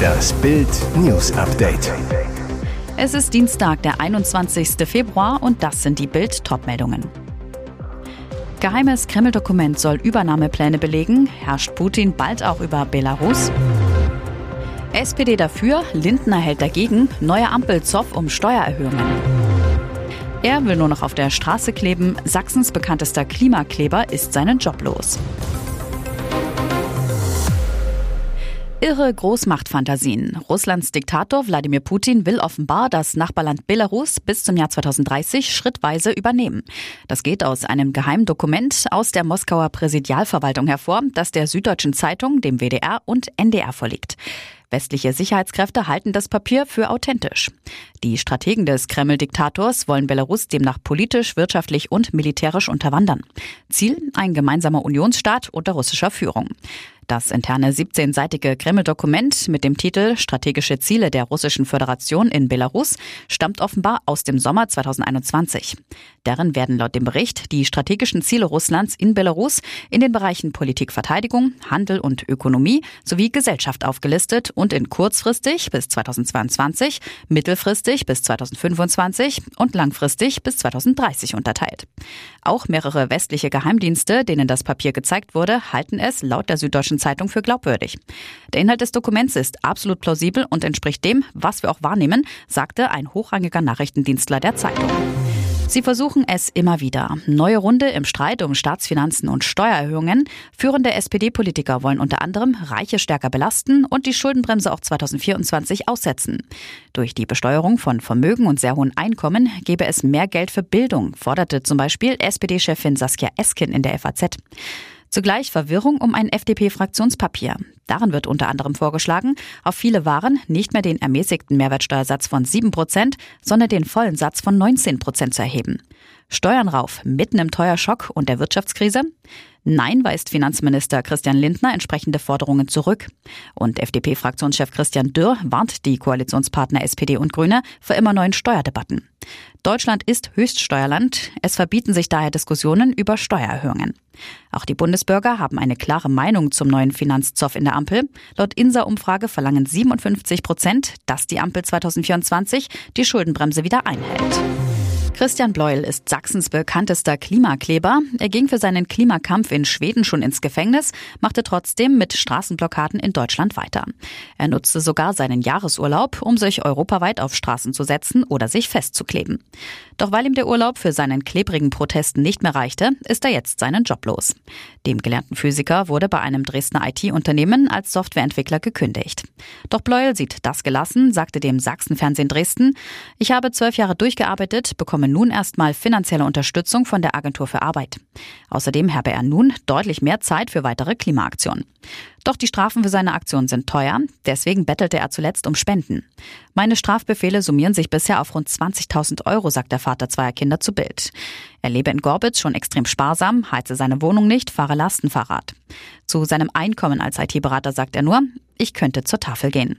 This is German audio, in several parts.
Das Bild News Update. Es ist Dienstag, der 21. Februar und das sind die Bild Topmeldungen. Geheimes Kreml-Dokument soll Übernahmepläne belegen. Herrscht Putin bald auch über Belarus? SPD dafür, Lindner hält dagegen, neue Ampel Zoff um Steuererhöhungen. Er will nur noch auf der Straße kleben. Sachsens bekanntester Klimakleber ist seinen Job los. Irre Großmachtfantasien. Russlands Diktator Wladimir Putin will offenbar das Nachbarland Belarus bis zum Jahr 2030 schrittweise übernehmen. Das geht aus einem geheimen Dokument aus der Moskauer Präsidialverwaltung hervor, das der Süddeutschen Zeitung, dem WDR und NDR vorliegt. Westliche Sicherheitskräfte halten das Papier für authentisch. Die Strategen des Kreml-Diktators wollen Belarus demnach politisch, wirtschaftlich und militärisch unterwandern. Ziel ein gemeinsamer Unionsstaat unter russischer Führung. Das interne 17-seitige Kreml-Dokument mit dem Titel Strategische Ziele der Russischen Föderation in Belarus stammt offenbar aus dem Sommer 2021. Darin werden laut dem Bericht die strategischen Ziele Russlands in Belarus in den Bereichen Politik, Verteidigung, Handel und Ökonomie sowie Gesellschaft aufgelistet und in kurzfristig bis 2022, mittelfristig bis 2025 und langfristig bis 2030 unterteilt. Auch mehrere westliche Geheimdienste, denen das Papier gezeigt wurde, halten es laut der Süddeutschen Zeitung für glaubwürdig. Der Inhalt des Dokuments ist absolut plausibel und entspricht dem, was wir auch wahrnehmen, sagte ein hochrangiger Nachrichtendienstler der Zeitung. Sie versuchen es immer wieder. Neue Runde im Streit um Staatsfinanzen und Steuererhöhungen. Führende SPD-Politiker wollen unter anderem Reiche stärker belasten und die Schuldenbremse auch 2024 aussetzen. Durch die Besteuerung von Vermögen und sehr hohen Einkommen gebe es mehr Geld für Bildung, forderte zum Beispiel SPD-Chefin Saskia Esken in der FAZ. Zugleich Verwirrung um ein FDP-Fraktionspapier. Darin wird unter anderem vorgeschlagen, auf viele Waren nicht mehr den ermäßigten Mehrwertsteuersatz von 7 Prozent, sondern den vollen Satz von 19 Prozent zu erheben. Steuern rauf, mitten im Teuerschock und der Wirtschaftskrise? Nein, weist Finanzminister Christian Lindner entsprechende Forderungen zurück. Und FDP-Fraktionschef Christian Dürr warnt die Koalitionspartner SPD und Grüne vor immer neuen Steuerdebatten. Deutschland ist Höchststeuerland. Es verbieten sich daher Diskussionen über Steuererhöhungen. Auch die Bundesbürger haben eine klare Meinung zum neuen Finanzzoff in der Ampel. Laut INSA-Umfrage verlangen 57 Prozent, dass die Ampel 2024 die Schuldenbremse wieder einhält. Christian Bleuel ist Sachsens bekanntester Klimakleber. Er ging für seinen Klimakampf in Schweden schon ins Gefängnis, machte trotzdem mit Straßenblockaden in Deutschland weiter. Er nutzte sogar seinen Jahresurlaub, um sich europaweit auf Straßen zu setzen oder sich festzukleben. Doch weil ihm der Urlaub für seinen klebrigen Protesten nicht mehr reichte, ist er jetzt seinen Job los. Dem gelernten Physiker wurde bei einem Dresdner IT-Unternehmen als Softwareentwickler gekündigt. Doch Bleuel sieht das gelassen, sagte dem Sachsenfernsehen Dresden, ich habe zwölf Jahre durchgearbeitet, bekomme nun erstmal finanzielle Unterstützung von der Agentur für Arbeit. Außerdem habe er nun deutlich mehr Zeit für weitere Klimaaktionen. Doch die Strafen für seine Aktion sind teuer, deswegen bettelte er zuletzt um Spenden. Meine Strafbefehle summieren sich bisher auf rund 20.000 Euro, sagt der Vater zweier Kinder zu Bild. Er lebe in Gorbitz schon extrem sparsam, heize seine Wohnung nicht, fahre Lastenfahrrad. Zu seinem Einkommen als IT-Berater sagt er nur, ich könnte zur Tafel gehen.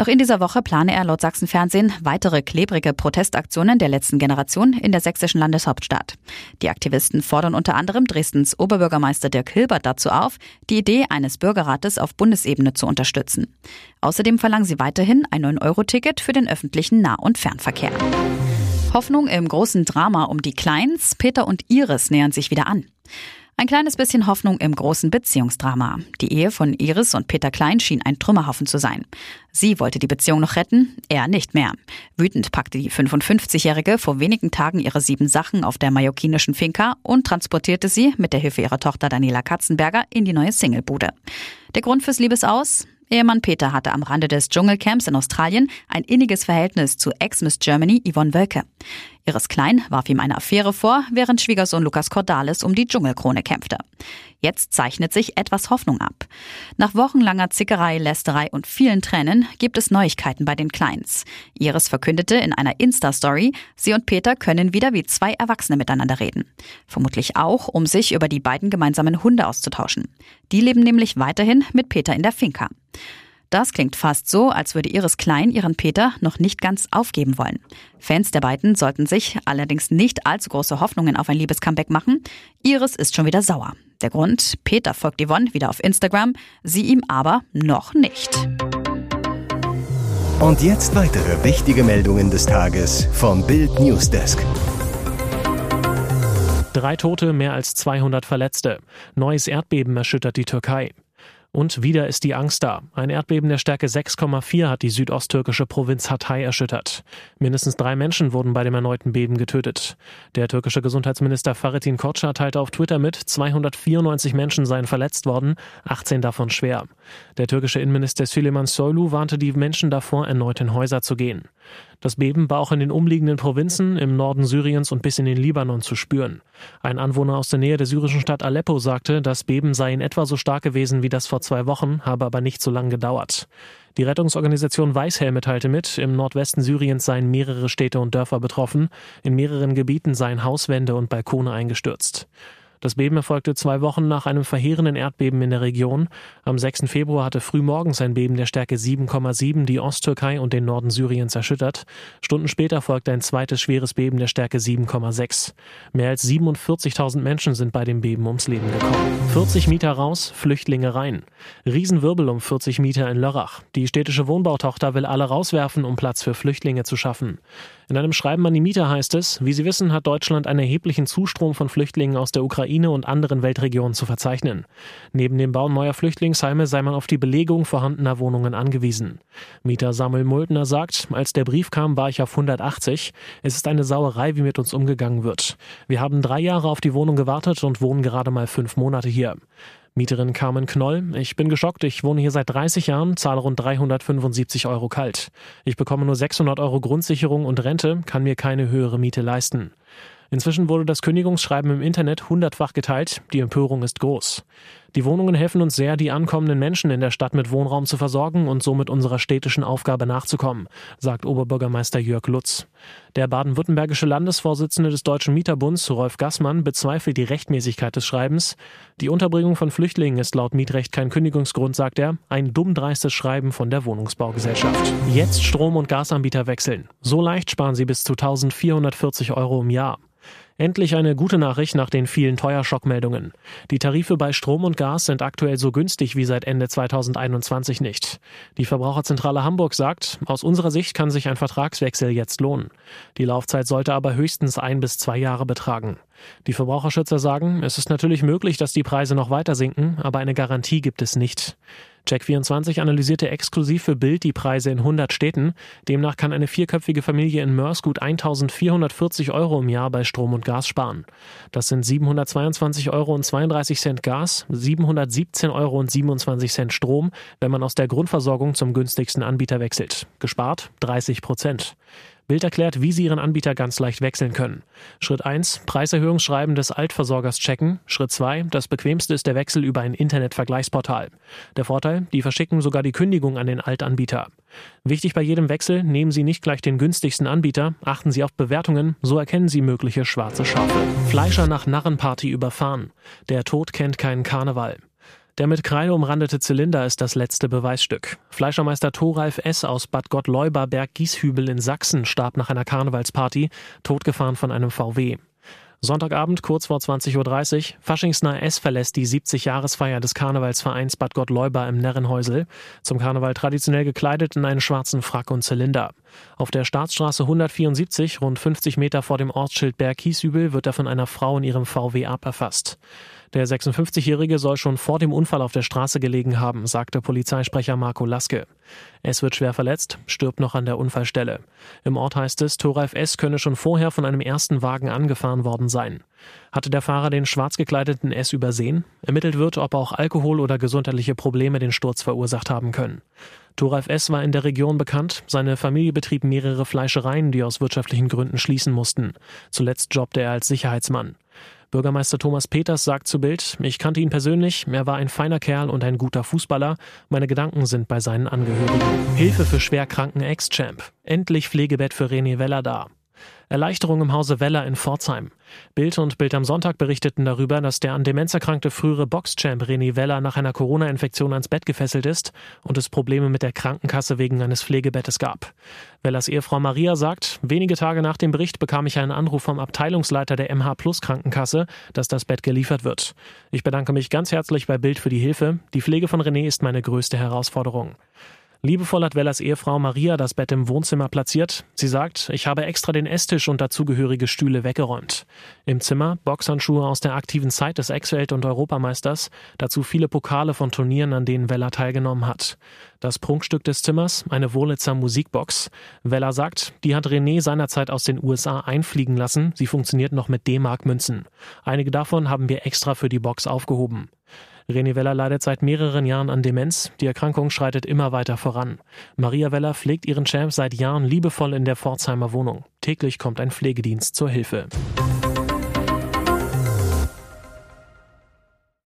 Noch in dieser Woche plane er laut Sachsenfernsehen weitere klebrige Protestaktionen der letzten Generation in der sächsischen Landeshauptstadt. Die Aktivisten fordern unter anderem Dresdens Oberbürgermeister Dirk Hilbert dazu auf, die Idee eines Bürgerrates auf Bundesebene zu unterstützen. Außerdem verlangen sie weiterhin ein 9-Euro-Ticket für den öffentlichen Nah- und Fernverkehr. Hoffnung im großen Drama um die Kleins. Peter und Iris nähern sich wieder an. Ein kleines bisschen Hoffnung im großen Beziehungsdrama. Die Ehe von Iris und Peter Klein schien ein Trümmerhaufen zu sein. Sie wollte die Beziehung noch retten, er nicht mehr. Wütend packte die 55-Jährige vor wenigen Tagen ihre sieben Sachen auf der mallorquinischen Finca und transportierte sie mit der Hilfe ihrer Tochter Daniela Katzenberger in die neue Singlebude. Der Grund fürs Liebesaus? Ehemann Peter hatte am Rande des Dschungelcamps in Australien ein inniges Verhältnis zu Ex-Miss Germany Yvonne Wölke. Iris Klein warf ihm eine Affäre vor, während Schwiegersohn Lukas Cordalis um die Dschungelkrone kämpfte. Jetzt zeichnet sich etwas Hoffnung ab. Nach wochenlanger Zickerei, Lästerei und vielen Tränen gibt es Neuigkeiten bei den Kleins. Iris verkündete in einer Insta-Story, sie und Peter können wieder wie zwei Erwachsene miteinander reden. Vermutlich auch, um sich über die beiden gemeinsamen Hunde auszutauschen. Die leben nämlich weiterhin mit Peter in der Finca. Das klingt fast so, als würde Iris Klein ihren Peter noch nicht ganz aufgeben wollen. Fans der beiden sollten sich allerdings nicht allzu große Hoffnungen auf ein Liebescomeback machen. Iris ist schon wieder sauer. Der Grund, Peter folgt Yvonne wieder auf Instagram, sie ihm aber noch nicht. Und jetzt weitere wichtige Meldungen des Tages vom Bild Newsdesk. Drei Tote, mehr als 200 Verletzte. Neues Erdbeben erschüttert die Türkei. Und wieder ist die Angst da. Ein Erdbeben der Stärke 6,4 hat die südosttürkische Provinz Hatay erschüttert. Mindestens drei Menschen wurden bei dem erneuten Beben getötet. Der türkische Gesundheitsminister Fahrettin Koca teilte auf Twitter mit, 294 Menschen seien verletzt worden, 18 davon schwer. Der türkische Innenminister Süleyman Soylu warnte die Menschen davor, erneut in Häuser zu gehen. Das Beben war auch in den umliegenden Provinzen im Norden Syriens und bis in den Libanon zu spüren. Ein Anwohner aus der Nähe der syrischen Stadt Aleppo sagte, das Beben sei in etwa so stark gewesen wie das vor zwei Wochen, habe aber nicht so lange gedauert. Die Rettungsorganisation Weißhelme teilte mit, im Nordwesten Syriens seien mehrere Städte und Dörfer betroffen, in mehreren Gebieten seien Hauswände und Balkone eingestürzt. Das Beben erfolgte zwei Wochen nach einem verheerenden Erdbeben in der Region. Am 6. Februar hatte frühmorgens ein Beben der Stärke 7,7 die Osttürkei und den Norden Syriens erschüttert. Stunden später folgte ein zweites schweres Beben der Stärke 7,6. Mehr als 47.000 Menschen sind bei dem Beben ums Leben gekommen. 40 Mieter raus, Flüchtlinge rein. Riesenwirbel um 40 Mieter in Lörrach. Die städtische Wohnbautochter will alle rauswerfen, um Platz für Flüchtlinge zu schaffen. In einem Schreiben an die Mieter heißt es, wie Sie wissen, hat Deutschland einen erheblichen Zustrom von Flüchtlingen aus der Ukraine und anderen Weltregionen zu verzeichnen. Neben dem Bau neuer Flüchtlingsheime sei man auf die Belegung vorhandener Wohnungen angewiesen. Mieter Samuel Multner sagt, als der Brief kam, war ich auf 180. Es ist eine Sauerei, wie mit uns umgegangen wird. Wir haben drei Jahre auf die Wohnung gewartet und wohnen gerade mal fünf Monate hier. Mieterin Carmen Knoll. Ich bin geschockt. Ich wohne hier seit 30 Jahren, zahle rund 375 Euro kalt. Ich bekomme nur 600 Euro Grundsicherung und Rente, kann mir keine höhere Miete leisten. Inzwischen wurde das Kündigungsschreiben im Internet hundertfach geteilt. Die Empörung ist groß. Die Wohnungen helfen uns sehr, die ankommenden Menschen in der Stadt mit Wohnraum zu versorgen und somit unserer städtischen Aufgabe nachzukommen, sagt Oberbürgermeister Jörg Lutz. Der baden-württembergische Landesvorsitzende des Deutschen Mieterbunds, Rolf Gassmann, bezweifelt die Rechtmäßigkeit des Schreibens. Die Unterbringung von Flüchtlingen ist laut Mietrecht kein Kündigungsgrund, sagt er. Ein dummdreistes Schreiben von der Wohnungsbaugesellschaft. Jetzt Strom- und Gasanbieter wechseln. So leicht sparen sie bis zu 1440 Euro im Jahr. Endlich eine gute Nachricht nach den vielen Teuerschockmeldungen. Die Tarife bei Strom und Gas sind aktuell so günstig wie seit Ende 2021 nicht. Die Verbraucherzentrale Hamburg sagt, aus unserer Sicht kann sich ein Vertragswechsel jetzt lohnen. Die Laufzeit sollte aber höchstens ein bis zwei Jahre betragen. Die Verbraucherschützer sagen, es ist natürlich möglich, dass die Preise noch weiter sinken, aber eine Garantie gibt es nicht. Check24 analysierte exklusiv für Bild die Preise in 100 Städten. Demnach kann eine vierköpfige Familie in Mörs gut 1440 Euro im Jahr bei Strom und Gas sparen. Das sind 722 Euro und 32 Cent Gas, 717 Euro und 27 Cent Strom, wenn man aus der Grundversorgung zum günstigsten Anbieter wechselt. Gespart 30 Prozent. Bild erklärt, wie Sie Ihren Anbieter ganz leicht wechseln können. Schritt 1, Preiserhöhungsschreiben des Altversorgers checken. Schritt 2, das bequemste ist der Wechsel über ein Internetvergleichsportal. Der Vorteil, die verschicken sogar die Kündigung an den Altanbieter. Wichtig bei jedem Wechsel, nehmen Sie nicht gleich den günstigsten Anbieter, achten Sie auf Bewertungen, so erkennen Sie mögliche schwarze Schafe. Fleischer nach Narrenparty überfahren. Der Tod kennt keinen Karneval. Der mit Kreide umrandete Zylinder ist das letzte Beweisstück. Fleischermeister Thoralf S. aus Bad Gottleuba Berg Gieshübel in Sachsen starb nach einer Karnevalsparty, totgefahren von einem VW. Sonntagabend kurz vor 20.30 Uhr. Faschingsnah S verlässt die 70-Jahresfeier des Karnevalsvereins Bad Gottleuba im Närrenhäusel. Zum Karneval traditionell gekleidet in einen schwarzen Frack und Zylinder. Auf der Staatsstraße 174, rund 50 Meter vor dem Ortsschild Berg Kieshübel, wird er von einer Frau in ihrem VW aberfasst. Der 56-Jährige soll schon vor dem Unfall auf der Straße gelegen haben, sagte Polizeisprecher Marco Laske. Es wird schwer verletzt, stirbt noch an der Unfallstelle. Im Ort heißt es, Thoralf S. könne schon vorher von einem ersten Wagen angefahren worden sein. Hatte der Fahrer den schwarz gekleideten S übersehen? Ermittelt wird, ob auch Alkohol oder gesundheitliche Probleme den Sturz verursacht haben können. Thoralf S. war in der Region bekannt. Seine Familie betrieb mehrere Fleischereien, die aus wirtschaftlichen Gründen schließen mussten. Zuletzt jobbte er als Sicherheitsmann. Bürgermeister Thomas Peters sagt zu Bild, ich kannte ihn persönlich, er war ein feiner Kerl und ein guter Fußballer. Meine Gedanken sind bei seinen Angehörigen. Hilfe für schwerkranken Ex-Champ. Endlich Pflegebett für René Weller da. Erleichterung im Hause Weller in Pforzheim. Bild und Bild am Sonntag berichteten darüber, dass der an Demenz erkrankte frühere Boxchamp René Weller nach einer Corona-Infektion ans Bett gefesselt ist und es Probleme mit der Krankenkasse wegen eines Pflegebettes gab. Wellers Ehefrau Maria sagt, wenige Tage nach dem Bericht bekam ich einen Anruf vom Abteilungsleiter der MH Plus Krankenkasse, dass das Bett geliefert wird. Ich bedanke mich ganz herzlich bei Bild für die Hilfe. Die Pflege von René ist meine größte Herausforderung. Liebevoll hat Wellers Ehefrau Maria das Bett im Wohnzimmer platziert. Sie sagt, ich habe extra den Esstisch und dazugehörige Stühle weggeräumt. Im Zimmer Boxhandschuhe aus der aktiven Zeit des Ex-Welt- und Europameisters, dazu viele Pokale von Turnieren, an denen Weller teilgenommen hat. Das Prunkstück des Zimmers, eine Wurlitzer Musikbox. Weller sagt, die hat René seinerzeit aus den USA einfliegen lassen. Sie funktioniert noch mit D-Mark-Münzen. Einige davon haben wir extra für die Box aufgehoben. René Weller leidet seit mehreren Jahren an Demenz. Die Erkrankung schreitet immer weiter voran. Maria Weller pflegt ihren Champ seit Jahren liebevoll in der Pforzheimer Wohnung. Täglich kommt ein Pflegedienst zur Hilfe.